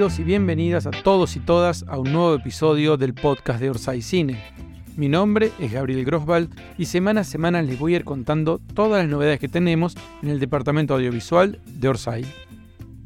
Bienvenidos y bienvenidas a todos y todas a un nuevo episodio del podcast de Orsay Cine. Mi nombre es Gabriel Groswald y semana a semana les voy a ir contando todas las novedades que tenemos en el departamento audiovisual de Orsay.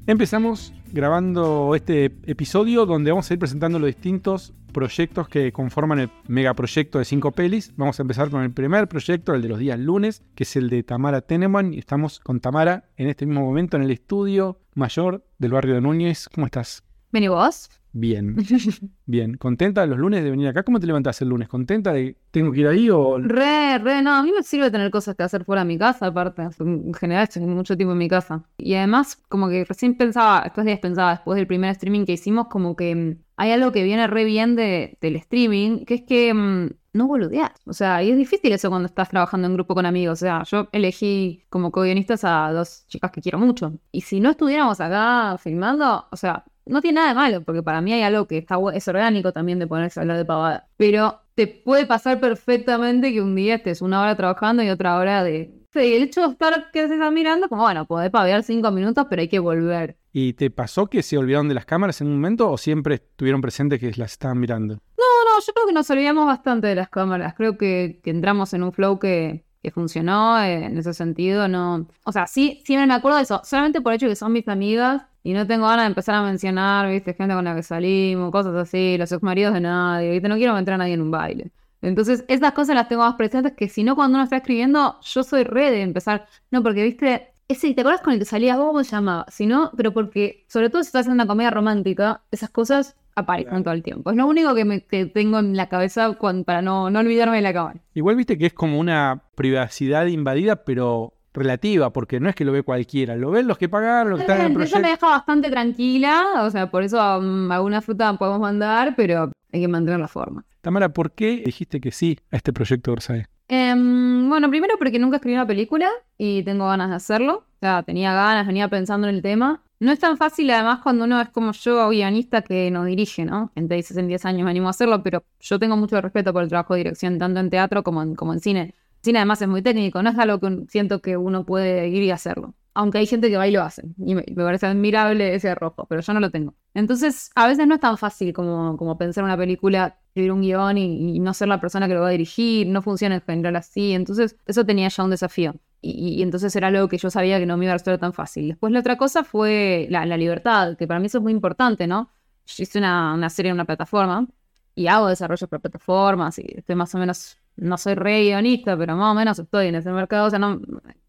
Empezamos grabando este episodio donde vamos a ir presentando los distintos proyectos que conforman el megaproyecto de cinco pelis. Vamos a empezar con el primer proyecto, el de los días lunes, que es el de Tamara Teneman. Y estamos con Tamara en este mismo momento en el estudio mayor del barrio de Núñez. ¿Cómo estás? Bien, ¿y vos? Bien, bien. ¿Contenta los lunes de venir acá? ¿Cómo te levantás el lunes? ¿Contenta de tengo que ir ahí o...? Re, re, no, a mí me sirve tener cosas que hacer fuera de mi casa, aparte. En general estoy mucho tiempo en mi casa. Y además, como que recién pensaba, estos días pensaba, después del primer streaming que hicimos, como que mm, hay algo que viene re bien de, del streaming, que es que mm, no boludeas. O sea, y es difícil eso cuando estás trabajando en grupo con amigos. O sea, yo elegí como co-guionistas a dos chicas que quiero mucho. Y si no estuviéramos acá filmando, o sea, no tiene nada de malo, porque para mí hay algo que está, es orgánico también de ponerse a hablar de pavada. Pero te puede pasar perfectamente que un día estés una hora trabajando y otra hora de... Sí, el hecho de estar que se está mirando, como bueno, podés pavear cinco minutos, pero hay que volver. ¿Y te pasó que se olvidaron de las cámaras en un momento o siempre estuvieron presentes que las estaban mirando? No, no, yo creo que nos olvidamos bastante de las cámaras. Creo que, que entramos en un flow que, que funcionó eh, en ese sentido. No, o sea, sí, siempre me acuerdo de eso. Solamente por el hecho de que son mis amigas y no tengo ganas de empezar a mencionar, viste, gente con la que salimos, cosas así, los exmaridos de nadie, viste, no quiero meter a nadie en un baile. Entonces, esas cosas las tengo más presentes que si no, cuando uno está escribiendo, yo soy re de empezar. No, porque, viste, ese, ¿te acuerdas con el que salías vos? ¿Cómo se llamaba? Si no, pero porque, sobre todo si estás haciendo una comedia romántica, esas cosas aparecen todo el tiempo. Es lo único que, me, tengo en la cabeza para no, no olvidarme de la cámara. Igual viste que es como una privacidad invadida, pero relativa, porque no es que lo ve cualquiera, lo ven los que pagaron, los que están en el proyecto. Eso me deja bastante tranquila, o sea, por eso um, alguna fruta podemos mandar, pero hay que mantener la forma. Tamara, ¿por qué dijiste que sí a este proyecto Orsay? Em, bueno, primero porque nunca escribí una película y tengo ganas de hacerlo. O sea, tenía ganas, venía pensando en el tema. No es tan fácil, además, cuando uno es como yo, guionista, que nos dirige, ¿no? En 10 años me animo a hacerlo, pero yo tengo mucho respeto por el trabajo de dirección, tanto en teatro como en, como en cine cine además es muy técnico, no es algo que siento que uno puede ir y hacerlo. Aunque hay gente que va y lo hace. Y me, parece admirable ese rojo, pero yo no lo tengo. Entonces, a veces no es tan fácil como, como pensar una película, escribir un guion y, no ser la persona que lo va a dirigir. No funciona en general así. Entonces, eso tenía ya un desafío. Y, entonces era algo que yo sabía que no me iba a ser tan fácil. Después, la otra cosa fue la, libertad, que para mí eso es muy importante, ¿no? Yo hice una, una serie en una plataforma y hago desarrollo para plataformas y estoy más o menos no soy re guionista, pero más o menos estoy en ese mercado. O sea, no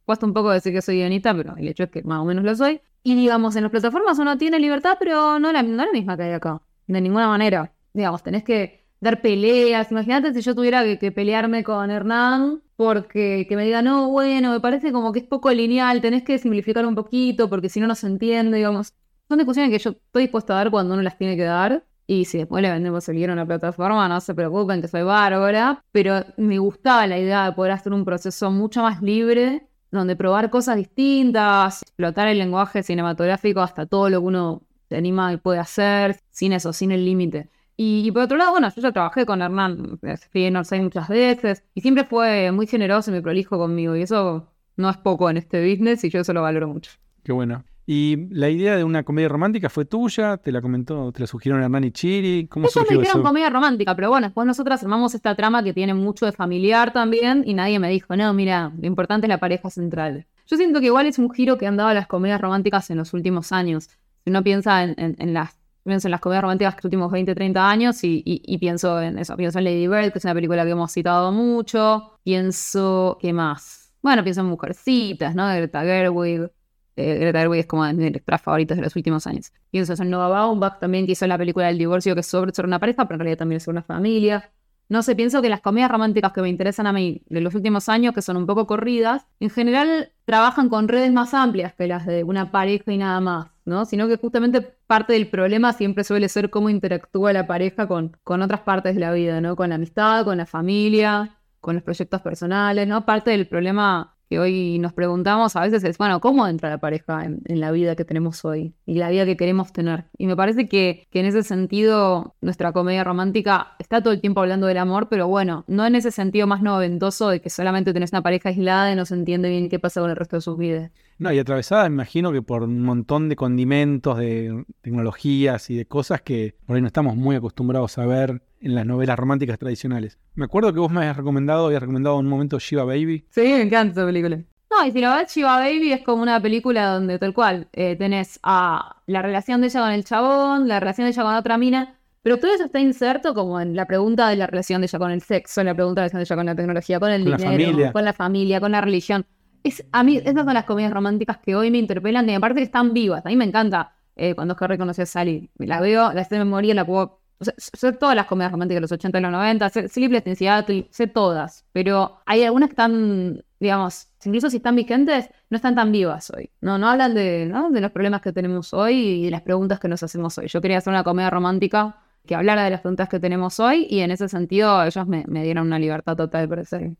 cuesta un poco decir que soy guionista, pero el hecho es que más o menos lo soy. Y digamos, en las plataformas uno tiene libertad, pero no la, no la misma que hay acá. De ninguna manera. Digamos, tenés que dar peleas. Imagínate si yo tuviera que, pelearme con Hernán porque que me diga, no, bueno, me parece como que es poco lineal, tenés que simplificar un poquito porque si no, no se entiende, digamos. Son discusiones que yo estoy dispuesta a dar cuando uno las tiene que dar. Y si después le vendemos el guion a una plataforma, no se preocupen que soy bárbara. Pero me gustaba la idea de poder hacer un proceso mucho más libre, donde probar cosas distintas, explotar el lenguaje cinematográfico hasta todo lo que uno se anima y puede hacer, sin eso, sin el límite. Y, por otro lado, bueno, yo ya trabajé con Hernán, fui en Orsay muchas veces, y siempre fue muy generoso y muy prolijo conmigo, y eso no es poco en este business, y yo eso lo valoro mucho. Qué bueno. Y la idea de una comedia romántica fue tuya, te la comentó, te la sugirieron Hernán y Chiri. ¿Cómo Ellos me dijeron comedia romántica, pero bueno, después nosotras armamos esta trama que tiene mucho de familiar también y nadie me dijo, no, mira, lo importante es la pareja central. Yo siento que igual es un giro que han dado las comedias románticas en los últimos años. Si uno piensa en, las pienso en las comedias románticas de los últimos 20, 30 años y, pienso en eso. Pienso en Lady Bird, que es una película que hemos citado mucho. Pienso, ¿qué más? Bueno, pienso en Mujercitas, ¿no? Greta Gerwig. Eh, Greta Gerwig es como de mis lectoras favoritas de los últimos años. Pienso en Nova Baumbach también, que hizo la película del divorcio, que es sobre, sobre una pareja, pero en realidad también es una familia. No sé, pienso que las comedias románticas que me interesan a mí de los últimos años, que son un poco corridas, en general trabajan con redes más amplias que las de una pareja y nada más, ¿no? Sino que justamente parte del problema siempre suele ser cómo interactúa la pareja con, con otras partes de la vida, ¿no? Con la amistad, con la familia, con los proyectos personales, ¿no? Parte del problema que hoy nos preguntamos a veces es, bueno, ¿cómo entra la pareja en, la vida que tenemos hoy y la vida que queremos tener? Y me parece que, que, en ese sentido nuestra comedia romántica está todo el tiempo hablando del amor, pero bueno, no en ese sentido más noventoso de que solamente tenés una pareja aislada y no se entiende bien qué pasa con el resto de sus vidas. No, y atravesada, me imagino que por un montón de condimentos, de tecnologías y de cosas que por ahí no estamos muy acostumbrados a ver en las novelas románticas tradicionales. Me acuerdo que vos me habías recomendado, habías recomendado en un momento Shiva Baby. Sí, me encanta esa película. No, y si lo ves, Shiva Baby es como una película donde tal cual eh, tenés a la relación de ella con el chabón, la relación de ella con otra mina, pero todo eso está inserto como en la pregunta de la relación de ella con el sexo, en la pregunta de la relación de ella con la tecnología, con el Con dinero, con la familia, con la religión. Es, a mí, esas son las comedias románticas que hoy me interpelan, y aparte están vivas. A mí me encanta eh, cuando Harry conoció a Sally. Las veo, las sé de memoria, la puedo. O sea, sé todas las comedias románticas de los 80 y los 90, sé Sleepless in Seattle, sé todas. Pero hay algunas que están, digamos, incluso si están vigentes, no están tan vivas hoy. No, no hablan de, ¿no? de los problemas que tenemos hoy y de las preguntas que nos hacemos hoy. Yo quería hacer una comedia romántica que hablara de las preguntas que tenemos hoy y en ese sentido ellos me, me dieron una libertad total para hacer.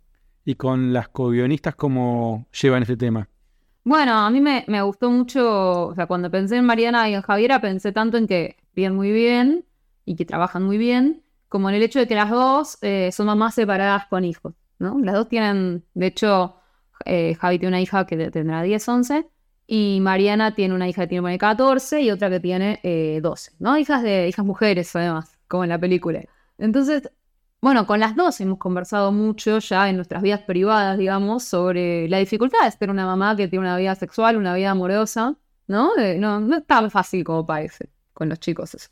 Y con las co-guionistas, ¿cómo llevan este tema? Bueno, a mí me, gustó mucho, o sea, cuando pensé en Mariana y en Javiera, pensé tanto en que viven muy bien y que trabajan muy bien, como en el hecho de que las dos eh, son mamás separadas con hijos, ¿no? Las dos tienen, de hecho, eh, Javi tiene una hija que tendrá 10, 11, y Mariana tiene una hija que tiene 14 y otra que tiene eh, 12, ¿no? Hijas de hijas mujeres, además, como en la película. Entonces, bueno, con las dos hemos conversado mucho ya en nuestras vidas privadas, digamos, sobre la dificultad de ser una mamá que tiene una vida sexual, una vida amorosa, ¿no? Eh, no, no es tan fácil como parece con los chicos eso.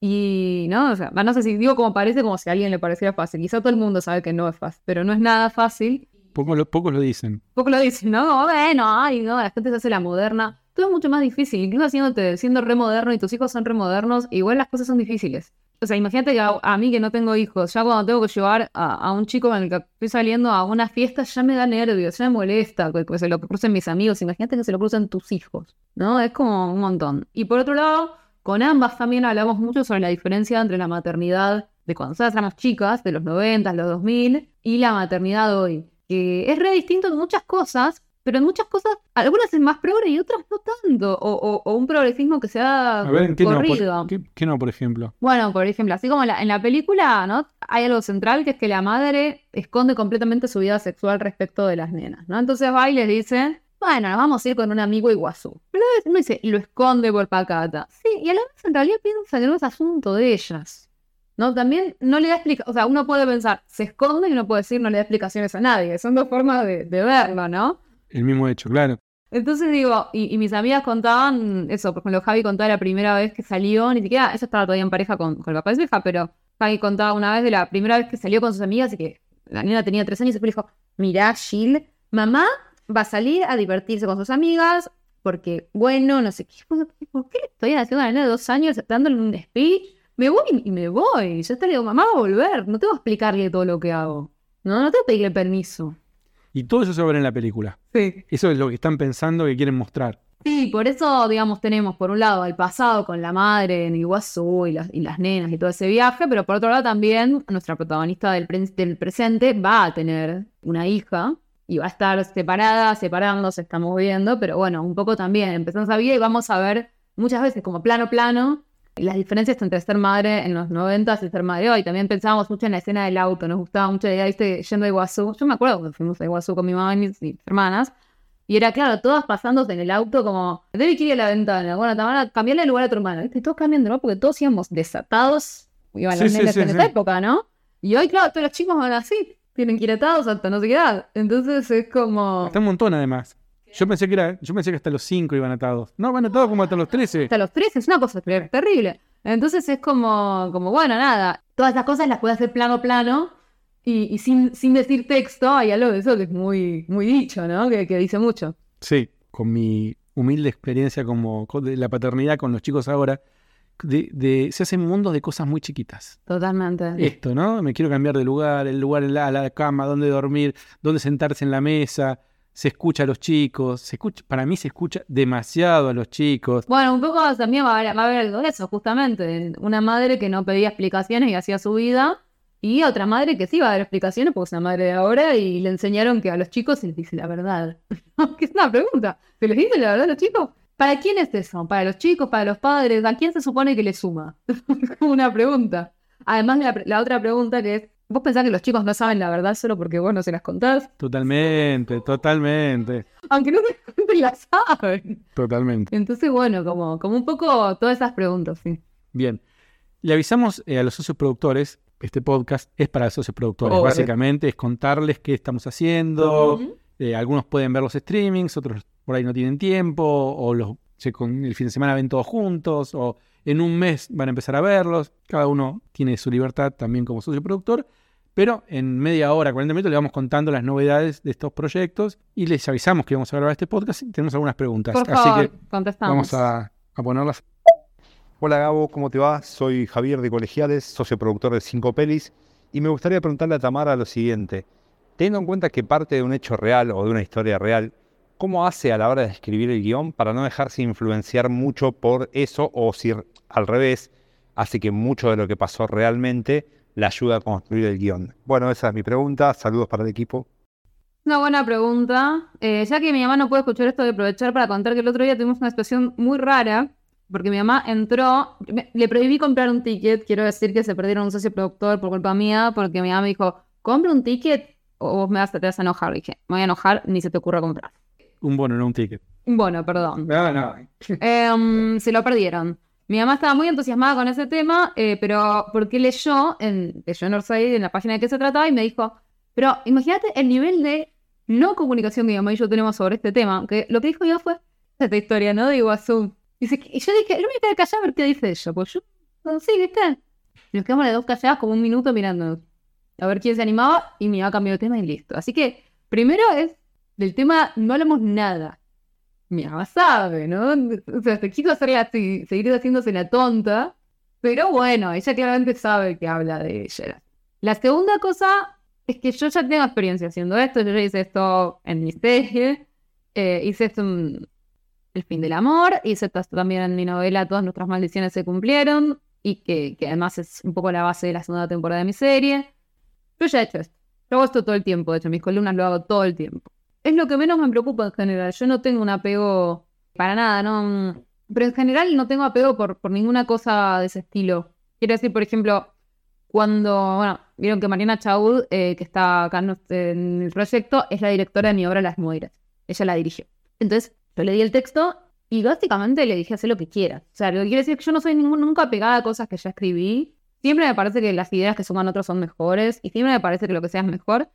Y, ¿no? O sea, no sé si digo como parece, como si a alguien le pareciera fácil. Quizá todo el mundo sabe que no es fácil, pero no es nada fácil. Pocos lo, pocos lo dicen. Poco lo dicen, ¿no? Como, Bueno, ay, no, la gente se hace la moderna. Todo es mucho más difícil, incluso haciéndote, siendo re moderno y tus hijos son re modernos, igual las cosas son difíciles. O sea, imagínate que a, mí que no tengo hijos, ya cuando tengo que llevar a, un chico con el que estoy saliendo a una fiesta, ya me da nervios, ya me molesta que se lo crucen mis amigos. Imagínate que se lo crucen tus hijos, ¿no? Es como un montón. Y por otro lado, con ambas también hablamos mucho sobre la diferencia entre la maternidad de cuando nosotras éramos chicas, de los 90, los 2000, y la maternidad hoy. Que es re distinto en muchas cosas, pero en muchas cosas, algunas es más progre y otras no tanto. O, o- o un progresismo que se ha A ver, ¿en qué no? corrido. Por, ¿qué, qué no, por ejemplo? Bueno, por ejemplo, así como en la, en la película, ¿no? Hay algo central que es que la madre esconde completamente su vida sexual respecto de las nenas, ¿no? Entonces va y les dice, bueno, nos vamos a ir con un amigo Iguazú. Pero a veces no dice, lo esconde por pacata. Sí, y a la vez en realidad piensa que no es asunto de ellas. ¿No? También no le da explicaciones, o sea, uno puede pensar, se esconde y uno puede decir, no le da explicaciones a nadie. Son dos formas de, de verlo, ¿no? El mismo hecho, claro. Entonces digo, y, mis amigas contaban eso, por ejemplo, Javi contaba la primera vez que salió, ni siquiera, ella estaba todavía en pareja con, el papá de su hija, pero Javi contaba una vez de la primera vez que salió con sus amigas y que la nena tenía tres años y después le dijo, mirá, Jill, mamá va a salir a divertirse con sus amigas porque, bueno, no sé qué. ¿Por qué estoy haciendo a la nena de dos años dándole un speech? Me voy y me voy. Yo te le digo, mamá va a volver, no tengo que explicarle todo lo que hago. No, no tengo que pedirle permiso. Y todo eso se va a ver en la película. Sí. Eso es lo que están pensando que quieren mostrar. Sí, por eso, digamos, tenemos por un lado el pasado con la madre en Iguazú y las, y las nenas y todo ese viaje, pero por otro lado también nuestra protagonista del, pre- del presente va a tener una hija y va a estar separada, separando, se estamos viendo, pero bueno, un poco también empezamos a vida y vamos a ver muchas veces como plano plano las diferencias entre ser madre en los 90 y ser madre hoy. También pensábamos mucho en la escena del auto, nos gustaba mucho la idea, viste, yendo a Iguazú. Yo me acuerdo cuando fuimos a Iguazú con mi mamá y mis, mis hermanas. Y era claro, todas pasándose en el auto como, quiere ir a la ventana, bueno, Tamara, cambiarle el lugar a tu hermana, ¿viste? Y todos cambiando, ¿no? Porque todos íbamos desatados, iban Sí, las sí, sí, en esa época, ¿no? Y hoy, claro, todos los chicos van así, tienen que ir atados hasta no sé qué edad. Entonces es como... Hasta un montón, además. Yo pensé que era, yo pensé que hasta los 5 iban atados. No, van atados como hasta los 13. hasta los 13, es una cosa ter- terrible. Entonces es como, como bueno, nada, todas esas cosas las puede hacer plano plano y, y sin, sin decir texto, hay algo de eso que es muy, muy dicho, ¿no? Que, que dice mucho. Sí, con mi humilde experiencia como de la paternidad con los chicos ahora, de, de- se hacen mundos de cosas muy chiquitas. Totalmente. Esto, ¿no? Me quiero cambiar de lugar, el lugar en la, la cama, dónde dormir, dónde sentarse en la mesa. Se escucha a los chicos, se escucha, para mí se escucha demasiado a los chicos. Bueno, un poco también va a, haber, va a haber algo de eso, justamente. Una madre que no pedía explicaciones y hacía su vida, y otra madre que sí va a dar explicaciones porque es una madre de ahora y le enseñaron que a los chicos se les dice la verdad. que es una pregunta. ¿Se les dice la verdad a los chicos? ¿Para quién es eso? ¿Para los chicos? ¿Para los padres? ¿A quién se supone que le suma? Una pregunta. Además, la, la otra pregunta que es, ¿vos pensás que los chicos no saben la verdad solo porque vos no se las contás? Totalmente, totalmente. Aunque no te la saben. Totalmente. Entonces, bueno, como, como un poco todas esas preguntas, sí. Bien. Le avisamos eh, a los socios productores, este podcast es para los socios productores, Oh, básicamente es contarles qué estamos haciendo. Eh, algunos pueden ver los streamings, otros por ahí no tienen tiempo, o los, se- con el fin de semana ven todos juntos, o en un mes van a empezar a verlos. Cada uno tiene su libertad también como socio productor. Pero en media hora, 40 minutos, le vamos contando las novedades de estos proyectos y les avisamos que vamos a grabar este podcast y tenemos algunas preguntas. Por Así favor, que contestamos. vamos a, a ponerlas. Hola Gabo, ¿cómo te va? Soy Javier de Colegiales, socio productor de Cinco Pelis, y me gustaría preguntarle a Tamara lo siguiente. Teniendo en cuenta que parte de un hecho real o de una historia real, ¿cómo hace a la hora de escribir el guion para no dejarse influenciar mucho por eso o si al revés hace que mucho de lo que pasó realmente le ayuda a construir el guion? Bueno, esa es mi pregunta. Saludos para el equipo. Una buena pregunta. Eh, ya que mi mamá no puede escuchar esto, voy a aprovechar para contar que el otro día tuvimos una situación muy rara, porque mi mamá entró, me- le prohibí comprar un ticket, quiero decir que se perdieron un socio productor por culpa mía, porque mi mamá me dijo, compra un ticket o vos me vas a, te vas a enojar. dije, me voy a enojar, ni se te ocurra comprar. Un bono, no un ticket. Bueno, perdón. No, no. Em, se lo perdieron. Mi mamá estaba muy entusiasmada con ese tema, eh, pero porque leyó en, leyó en en la página de qué se trataba, y me dijo, pero imagínate el nivel de no comunicación que mi mamá y yo tenemos sobre este tema, que lo que dijo yo fue esta historia, ¿no? De Iguazú. Dice que- Y yo dije, no me quedar callada a ver qué dice ella, pues yo, sí, ¿viste? Y nos quedamos las dos calladas como un minuto mirándonos. A ver quién se animaba, y mi mamá cambió de tema y listo. Así que, primero es, del tema no hablamos nada mi mamá sabe, ¿no? O sea, se quiso hacerla así, seguir haciéndose la tonta, pero bueno, ella claramente sabe que habla de ella. La segunda cosa es que yo ya tengo experiencia haciendo esto, yo ya hice esto en mi serie, eh, hice esto en El fin del amor, hice esto también en mi novela Todas nuestras maldiciones se cumplieron, y que, que además es un poco la base de la segunda temporada de mi serie. Yo ya he hecho esto, yo hago esto todo el tiempo, de hecho, mis columnas lo hago todo el tiempo es lo que menos me preocupa en general. Yo no tengo un apego para nada, ¿no? Pero en general no tengo apego por, por ninguna cosa de ese estilo. Quiero decir, por ejemplo, cuando, bueno, vieron que Mariana Chaud, eh, que está acá en, el proyecto, es la directora de mi obra Las Moiras. Ella la dirigió. Entonces, yo le di el texto y básicamente le dije hacer lo que quiera. O sea, lo que quiere decir es que yo no soy ningún- nunca apegada a cosas que ya escribí. Siempre me parece que las ideas que suman otros son mejores y siempre me parece que lo que sea es mejor.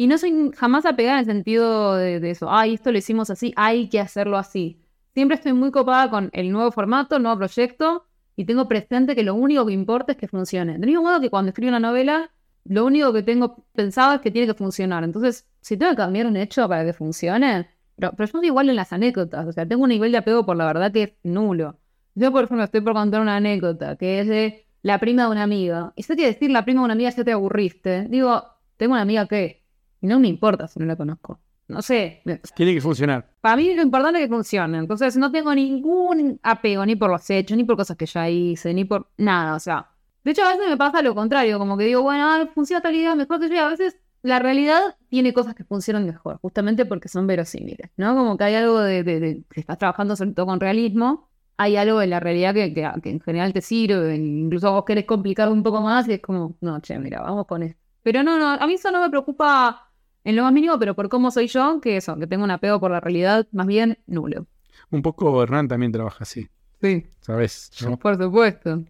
Y no soy jamás apegada en el sentido de, eso, ay, esto lo hicimos así, hay que hacerlo así. Siempre estoy muy copada con el nuevo formato, el nuevo proyecto, y tengo presente que lo único que importa es que funcione. Del mismo modo que cuando escribo una novela, lo único que tengo pensado es que tiene que funcionar. Entonces, si tengo que cambiar un hecho para que funcione, pero, pero yo soy igual en las anécdotas, o sea, tengo un nivel de apego por la verdad que es nulo. Yo, por ejemplo, estoy por contar una anécdota que es de la prima de una amiga. Y sé que decir la prima de una amiga ya te aburriste. Digo, tengo una amiga que y no me importa si no la conozco. No sé. Tiene que funcionar. Para mí lo importante es que funcione. Entonces no tengo ningún apego ni por los hechos, ni por cosas que ya hice, ni por nada. O sea, de hecho a veces me pasa lo contrario, como que digo, bueno, ah, funciona tal idea mejor que yo. Y a veces la realidad tiene cosas que funcionan mejor, justamente porque son verosímiles, ¿no? Como que hay algo de, de, de que estás trabajando sobre todo con realismo. Hay algo en la realidad que, que, que en general te sirve, incluso vos querés complicar un poco más y es como, no, che, mira, vamos con esto. Pero no, no, a mí eso no me preocupa en lo más mínimo, pero por cómo soy yo, que eso, que tengo un apego por la realidad más bien nulo. Un poco Hernán también trabaja así, Sí, ¿sabes? ¿no? por supuesto.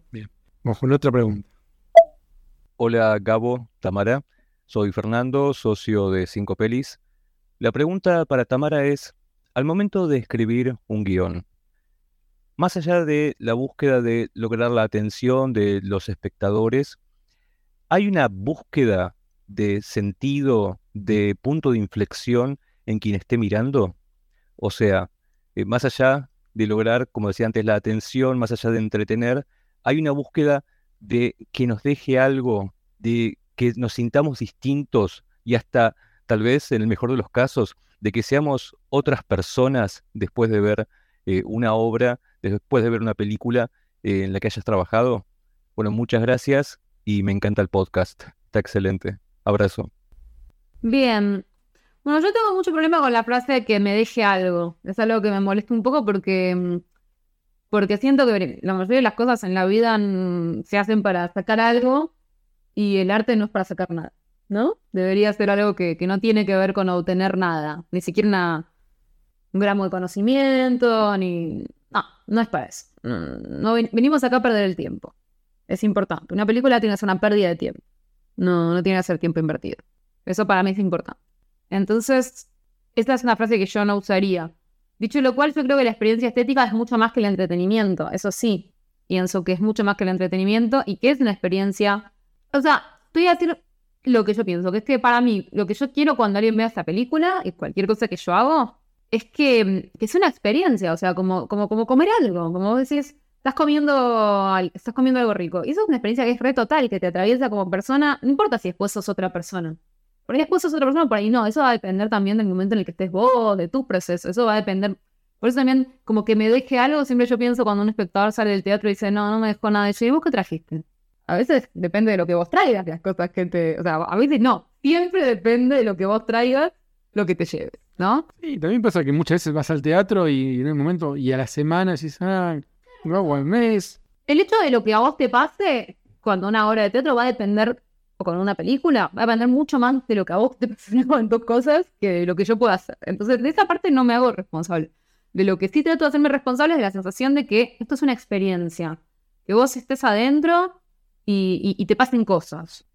Vamos con otra pregunta. Hola Gabo, Tamara. Soy Fernando, socio de Cinco Pelis. La pregunta para Tamara es, al momento de escribir un guion, más allá de la búsqueda de lograr la atención de los espectadores, ¿hay una búsqueda de sentido, de punto de inflexión en quien esté mirando? O sea, eh, más allá de lograr, como decía antes, la atención, más allá de entretener, hay una búsqueda de que nos deje algo, de que nos sintamos distintos y hasta, tal vez, en el mejor de los casos, de que seamos otras personas después de ver eh, una obra, después de ver una película eh, en la que hayas trabajado. Bueno, muchas gracias y me encanta el podcast. Está excelente. Abrazo. Bien. Bueno, yo tengo mucho problema con la frase de que me deje algo. Es algo que me molesta un poco porque, mm, porque siento que la mayoría de las cosas en la vida mm, se hacen para sacar algo y el arte no es para sacar nada, ¿no? Debería ser algo que, que no tiene que ver con obtener nada, ni siquiera un gramo de conocimiento, ni... No, no es para eso. No, venimos acá a perder el tiempo. Es importante. Una película tiene que ser una pérdida de tiempo. No, no tiene que ser tiempo invertido. Eso para mí es importante. Entonces, esta es una frase que yo no usaría. Dicho lo cual, yo creo que la experiencia estética es mucho más que el entretenimiento. Eso sí, pienso que es mucho más que el entretenimiento y que es una experiencia. O sea, estoy a decir lo que yo pienso, que es que para mí, lo que yo quiero cuando alguien vea esta película y cualquier cosa que yo hago, es que, que es una experiencia, o sea, como, como, como comer algo, como vos decís, estás comiendo, estás comiendo algo rico. Y eso es una experiencia que es re total, que te atraviesa como persona, no importa si después sos otra persona. Porque después sos otra persona, por ahí no, eso va a depender también del momento en el que estés vos, de tu proceso, eso va a depender. Por eso también, como que me deje algo, siempre yo pienso cuando un espectador sale del teatro y dice, no, no me dejó nada de eso, ¿y vos qué trajiste? A veces depende de lo que vos traigas, las cosas que te... O sea, a veces no, siempre depende de lo que vos traigas, lo que te lleves, ¿no? Sí, también pasa que muchas veces vas al teatro y en un momento, y a la semana decís, ah, no, al mes. El hecho de lo que a vos te pase cuando una hora de teatro va a depender, o con una película, va a depender mucho más de lo que a vos te con dos cosas que de lo que yo pueda hacer. Entonces, de esa parte no me hago responsable. De lo que sí trato de hacerme responsable es de la sensación de que esto es una experiencia. Que vos estés adentro y, te pasen cosas.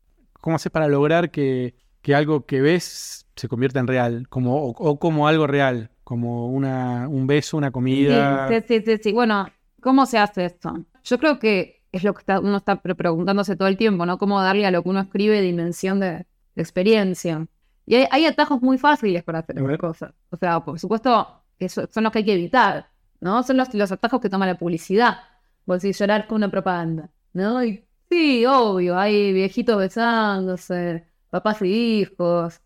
¿Cómo haces para lograr que, algo que ves se convierta en real? Como, o, como algo real, como una, un beso, una comida. Sí, sí, sí, Bueno, ¿cómo se hace esto? Yo creo que es lo que uno está preguntándose todo el tiempo, ¿no? Cómo darle a lo que uno escribe dimensión de, experiencia. Y hay, atajos muy fáciles para hacer esas cosas. O sea, por supuesto, que son los que hay que evitar, ¿no? Son los, los atajos que toma la publicidad. Vos decís llorar con una propaganda, ¿no? Y Sí, obvio, hay viejitos besándose, papás y hijos.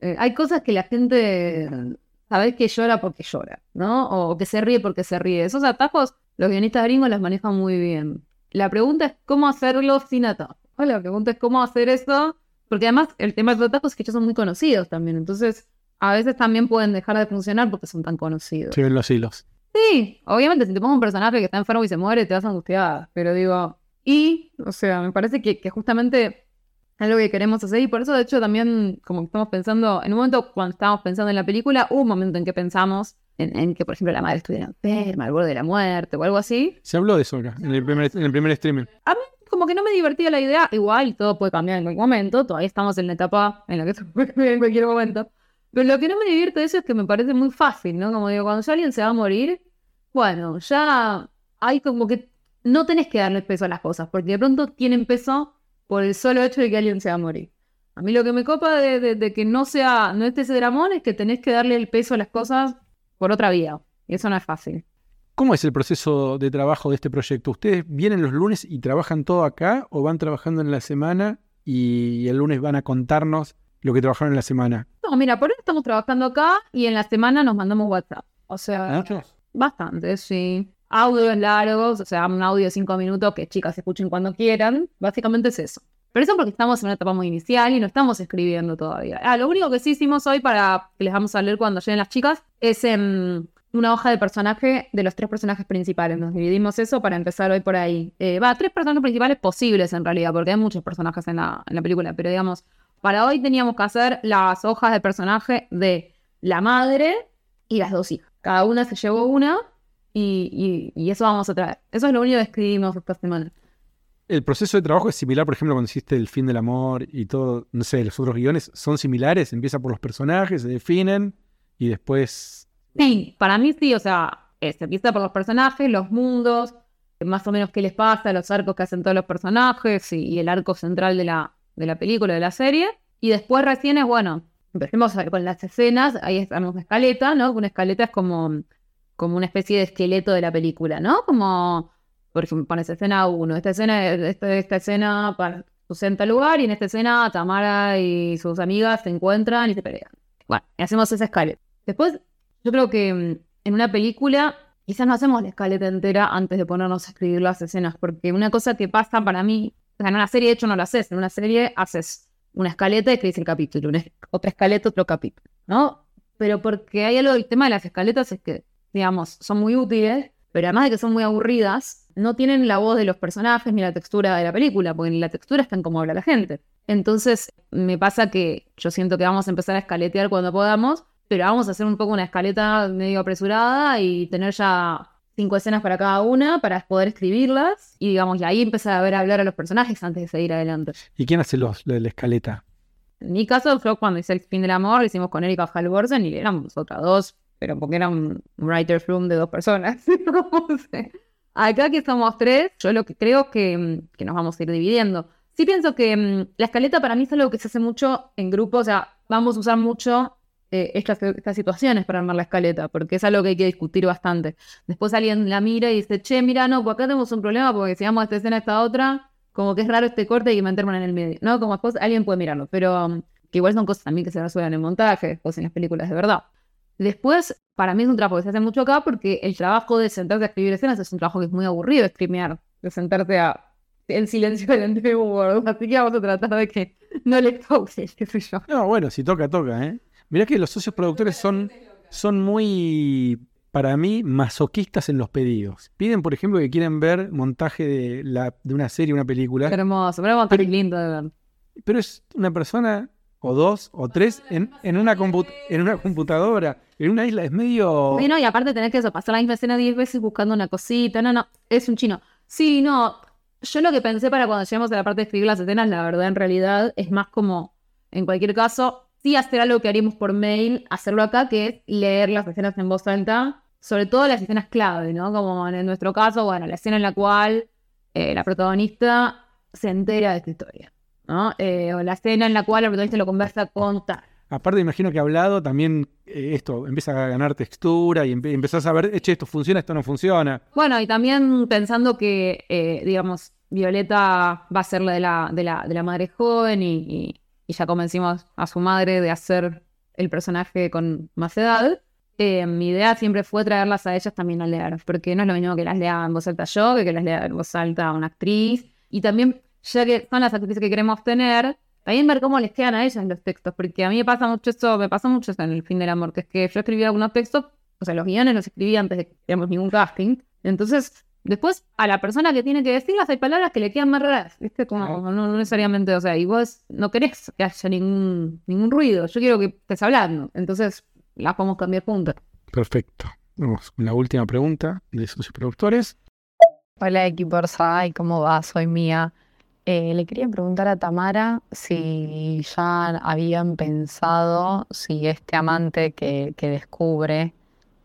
Eh, hay cosas que la gente sabe que llora porque llora, ¿no? O que se ríe porque se ríe. Esos atajos los guionistas gringos los manejan muy bien. La pregunta es cómo hacerlo sin atajos. La pregunta es cómo hacer eso, porque además el tema de los atajos es que ellos son muy conocidos también. Entonces, a veces también pueden dejar de funcionar porque son tan conocidos. Sí, los hilos. Sí, obviamente si te pongo un personaje que está enfermo y se muere, te vas a angustiar. Pero digo, y, o sea, me parece que, justamente es lo que queremos hacer y por eso, de hecho, también, como estamos pensando, en un momento cuando estábamos pensando en la película, hubo un momento en que pensamos en, que, por ejemplo, la madre estuviera enferma, al borde de la muerte o algo así. Se habló de eso acá, en el primer, en el primer streaming. A mí como que no me divertía la idea, igual todo puede cambiar en cualquier momento, todavía estamos en la etapa en la que se puede cambiar en cualquier momento. Pero lo que no me divierte de eso es que me parece muy fácil, ¿no? Como digo, cuando ya alguien se va a morir, bueno, ya hay como que no tenés que darle peso a las cosas, porque de pronto tienen peso por el solo hecho de que alguien se va a morir. A mí lo que me copa de, que no sea, no esté ese dramón es que tenés que darle el peso a las cosas por otra vía. Y eso no es fácil. ¿Cómo es el proceso de trabajo de este proyecto? ¿Ustedes vienen los lunes y trabajan todo acá o van trabajando en la semana y el lunes van a contarnos lo que trabajaron en la semana? No, mira, por eso estamos trabajando acá y en la semana nos mandamos WhatsApp. O sea, ¿Muchos? bastante, sí audios largos, o sea, un audio de cinco minutos que chicas escuchen cuando quieran. Básicamente es eso. Pero eso porque estamos en una etapa muy inicial y no estamos escribiendo todavía. Ah, lo único que sí hicimos hoy para que les vamos a leer cuando lleguen las chicas es una hoja de personaje de los tres personajes principales. Nos dividimos eso para empezar hoy por ahí. Eh, va, tres personajes principales posibles en realidad, porque hay muchos personajes en la, en la película, pero digamos, para hoy teníamos que hacer las hojas de personaje de la madre y las dos hijas. Cada una se llevó una y, eso vamos a traer. Eso es lo único que escribimos esta semana. ¿El proceso de trabajo es similar, por ejemplo, cuando hiciste El fin del amor y todo, no sé, los otros guiones son similares? Empieza por los personajes, se definen y después... Sí, para mí sí, o sea, se empieza por los personajes, los mundos, más o menos qué les pasa, los arcos que hacen todos los personajes y, el arco central de la, de la película, de la serie. Y después recién es, bueno, empecemos con las escenas, ahí estamos una escaleta, ¿no? Una escaleta es como como una especie de esqueleto de la película, ¿no? Como, por ejemplo, pones escena 1, esta escena, esta, esta escena para, sucede en lugar y en esta escena Tamara y sus amigas se encuentran y se pelean. Bueno, y hacemos esa escaleta. Después, yo creo que mm, en una película quizás no hacemos la escaleta entera antes de ponernos a escribir las escenas, porque una cosa que pasa para mí, o sea, en una serie de hecho no lo haces, en una serie haces una escaleta y escribes el capítulo, una, otra escaleta, otro capítulo, ¿no? Pero porque hay algo del tema de las escaletas es que digamos, son muy útiles, pero además de que son muy aburridas, no tienen la voz de los personajes ni la textura de la película, porque ni la textura está en cómo habla la gente. Entonces, me pasa que yo siento que vamos a empezar a escaletear cuando podamos, pero vamos a hacer un poco una escaleta medio apresurada y tener ya cinco escenas para cada una para poder escribirlas y digamos, y ahí empezar a ver hablar a los personajes antes de seguir adelante. ¿Y quién hace los, lo de la escaleta? En mi caso fue cuando hice El fin del amor, lo hicimos con Erika Halvorsen y éramos otras dos, pero porque era un writer's room de dos personas. No sé. Acá que somos tres, yo lo que creo que, que nos vamos a ir dividiendo. Sí pienso que mm, la escaleta para mí es algo que se hace mucho en grupo, o sea, vamos a usar mucho eh, estas, estas situaciones para armar la escaleta, porque es algo que hay que discutir bastante. Después alguien la mira y dice, che, mira, no, pues acá tenemos un problema porque si vamos a esta escena a esta otra, como que es raro este corte y meterme en el medio, ¿no? Como después alguien puede mirarlo, pero um, que igual son cosas también que se resuelven en montaje, después en las películas de verdad. Después, para mí es un trabajo que se hace mucho acá porque el trabajo de sentarse a escribir escenas es un trabajo que es muy aburrido streamear, de sentarte a en silencio delante de Word. Así que vamos a tratar de que no le toque, qué sé yo. No, bueno, si toca, toca, ¿eh? Mirá que los socios productores son, son muy, para mí, masoquistas en los pedidos. Piden, por ejemplo, que quieren ver montaje de, la, de una serie, una película. Hermoso, pero montaje Pero- lindo de ver. Pero es una persona, o dos, o tres, en, en, una, compu- en una computadora, en una isla. Es medio... Sí, no, y aparte tenés que eso, pasar la misma escena 10 veces buscando una cosita. No, no, es un chino. Sí, no. Yo lo que pensé para cuando lleguemos a la parte de escribir las escenas, la verdad, en realidad, es más como, en cualquier caso, sí hacer algo que haríamos por mail, hacerlo acá, que es leer las escenas en voz alta, sobre todo las escenas clave, ¿no? Como en nuestro caso, bueno, la escena en la cual eh, la protagonista se entera de esta historia, ¿no? Eh, o la escena en la cual la protagonista lo conversa con tal. Aparte, imagino que hablado también eh, esto empieza a ganar textura y empe- empezás a ver, che, esto funciona, esto no funciona. Bueno, y también pensando que, eh, digamos, Violeta va a ser la de la, de la, de la madre joven y, y- y ya convencimos a su madre de hacer el personaje con más edad. eh, mi idea siempre fue traerlas a ellas también a leer, porque no es lo mismo que las lea en voz alta yo, que que las lea en voz alta una actriz. Y también, ya que son las actrices que queremos tener, también ver cómo les quedan a ellas los textos, porque a mí me pasa mucho eso, me pasa mucho eso en el fin del amor, que es que yo escribí algunos textos, o sea, los guiones los escribí antes de que hiciéramos ningún casting. Entonces, después a la persona que tiene que decirlas hay palabras que le quedan más raras, ¿viste? Como no, no necesariamente, o sea, y vos no querés que haya ningún, ningún ruido, yo quiero que estés hablando, entonces las podemos cambiar juntas. Perfecto. Vamos con la última pregunta de socios productores. Hola equipo Orsay, ¿cómo va? Soy Mía. Eh, le quería preguntar a Tamara si ya habían pensado si este amante que, que descubre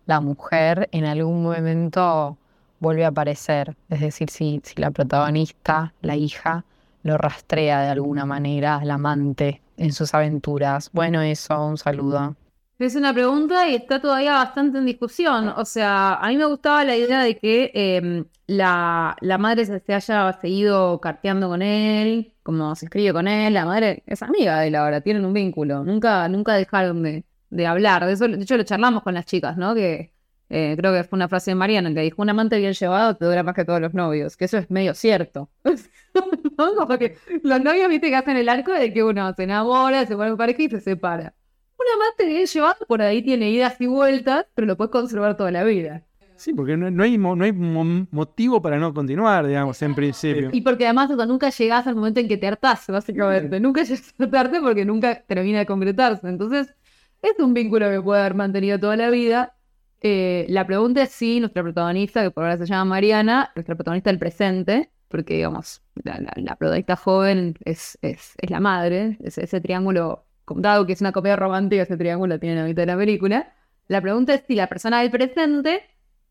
la mujer en algún momento vuelve a aparecer. Es decir, si, si la protagonista, la hija, lo rastrea de alguna manera al amante en sus aventuras. Bueno, eso, un saludo. Es una pregunta y está todavía bastante en discusión. O sea, a mí me gustaba la idea de que eh, la, la madre se, se haya seguido carteando con él, como se escribe con él. La madre es amiga de él ahora, tienen un vínculo. Nunca, nunca dejaron de, de hablar. De eso, de hecho, lo charlamos con las chicas, ¿no? Que eh, creo que fue una frase de Mariana que dijo: Un amante bien llevado te dura más que todos los novios. Que eso es medio cierto. ¿No? Como que los novios, viste, que hacen el arco de que uno se enamora, se en pareja y se separa. Un amante bien llevado por ahí tiene idas y vueltas, pero lo puedes conservar toda la vida. Sí, porque no, no hay, mo- no hay mo- motivo para no continuar, digamos, en principio. Y porque además o sea, nunca llegás al momento en que te hartás, básicamente. Nunca llegas a hartarte porque nunca termina de concretarse. Entonces, es un vínculo que puede haber mantenido toda la vida. Eh, la pregunta es si nuestra protagonista, que por ahora se llama Mariana, nuestra protagonista del presente, porque digamos, la, la- la protagonista joven es, es, es la madre, es ese triángulo, dado que es una comedia romántica, ese triángulo tiene la mitad de la película. La pregunta es si la persona del presente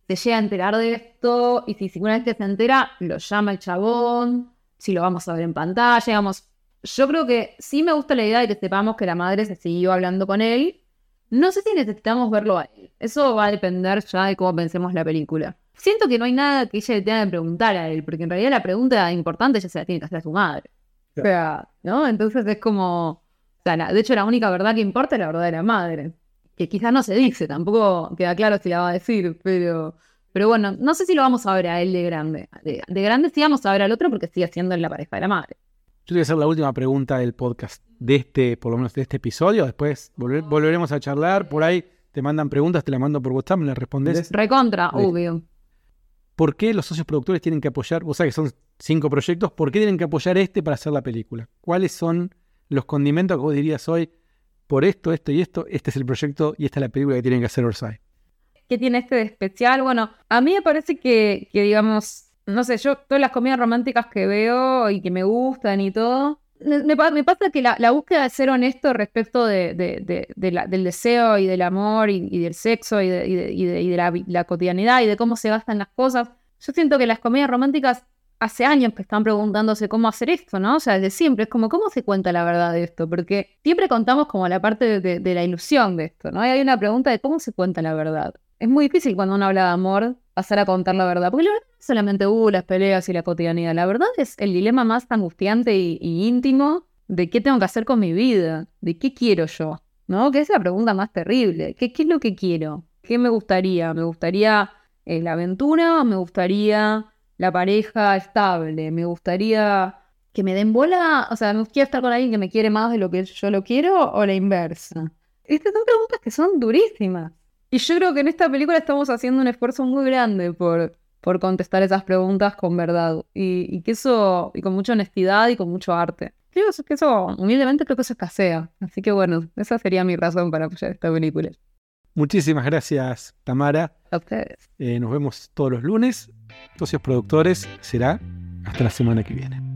se llega a enterar de esto y si, si una vez que se entera lo llama el chabón, si lo vamos a ver en pantalla, digamos. Yo creo que sí me gusta la idea de que sepamos que la madre se siguió hablando con él. No sé si necesitamos verlo a él. Eso va a depender ya de cómo pensemos la película. Siento que no hay nada que ella le tenga que preguntar a él, porque en realidad la pregunta importante ya se la tiene que hacer a su madre. O sea, ¿no? Entonces es como. O sea, la- de hecho, la única verdad que importa es la verdad de la madre que quizás no se dice, tampoco queda claro si la va a decir, pero, pero bueno, no sé si lo vamos a ver a él de grande. De, de grande sí vamos a ver al otro porque sigue siendo la pareja de la madre. Yo te voy a hacer la última pregunta del podcast, de este, por lo menos de este episodio. Después volver- volveremos a charlar. Por ahí te mandan preguntas, te las mando por WhatsApp, me las respondes. Recontra, obvio. ¿Por qué los socios productores tienen que apoyar? O sea, que son cinco proyectos. ¿Por qué tienen que apoyar este para hacer la película? ¿Cuáles son los condimentos que vos dirías hoy? por esto, esto y esto, este es el proyecto y esta es la película que tienen que hacer Orsay. ¿Qué tiene este de especial? Bueno, a mí me parece que, que, digamos, no sé, yo todas las comedias románticas que veo y que me gustan y todo, me, pasa que la, búsqueda de ser honesto respecto del deseo y del amor y, del sexo y de, y de la, la, cotidianidad y de cómo se gastan las cosas, yo siento que las comedias románticas hace años que están preguntándose cómo hacer esto, ¿no? O sea, desde siempre es como, ¿cómo se cuenta la verdad de esto? Porque siempre contamos como la parte de, la ilusión de esto, ¿no? Y hay una pregunta de cómo se cuenta la verdad. Es muy difícil cuando uno habla de amor pasar a contar la verdad, porque la verdad no es solamente uh, las peleas y la cotidianidad, la verdad es el dilema más angustiante y, íntimo de qué tengo que hacer con mi vida, de qué quiero yo, ¿no? Que es la pregunta más terrible, ¿qué, qué es lo que quiero? ¿Qué me gustaría? ¿Me gustaría eh, la aventura me gustaría la pareja estable? ¿Me gustaría que me den bola? O sea, ¿me gustaría estar con alguien que me quiere más de lo que yo lo quiero o la inversa? Estas son preguntas que son durísimas. Y yo creo que en esta película estamos haciendo un esfuerzo muy grande por, por contestar esas preguntas con verdad. Y, que eso, y con mucha honestidad y con mucho arte. Creo que eso, humildemente, creo que eso escasea. Así que bueno, esa sería mi razón para apoyar esta película. Muchísimas gracias, Tamara. A ustedes. Eh, nos vemos todos los lunes. Socios productores será hasta la semana que viene.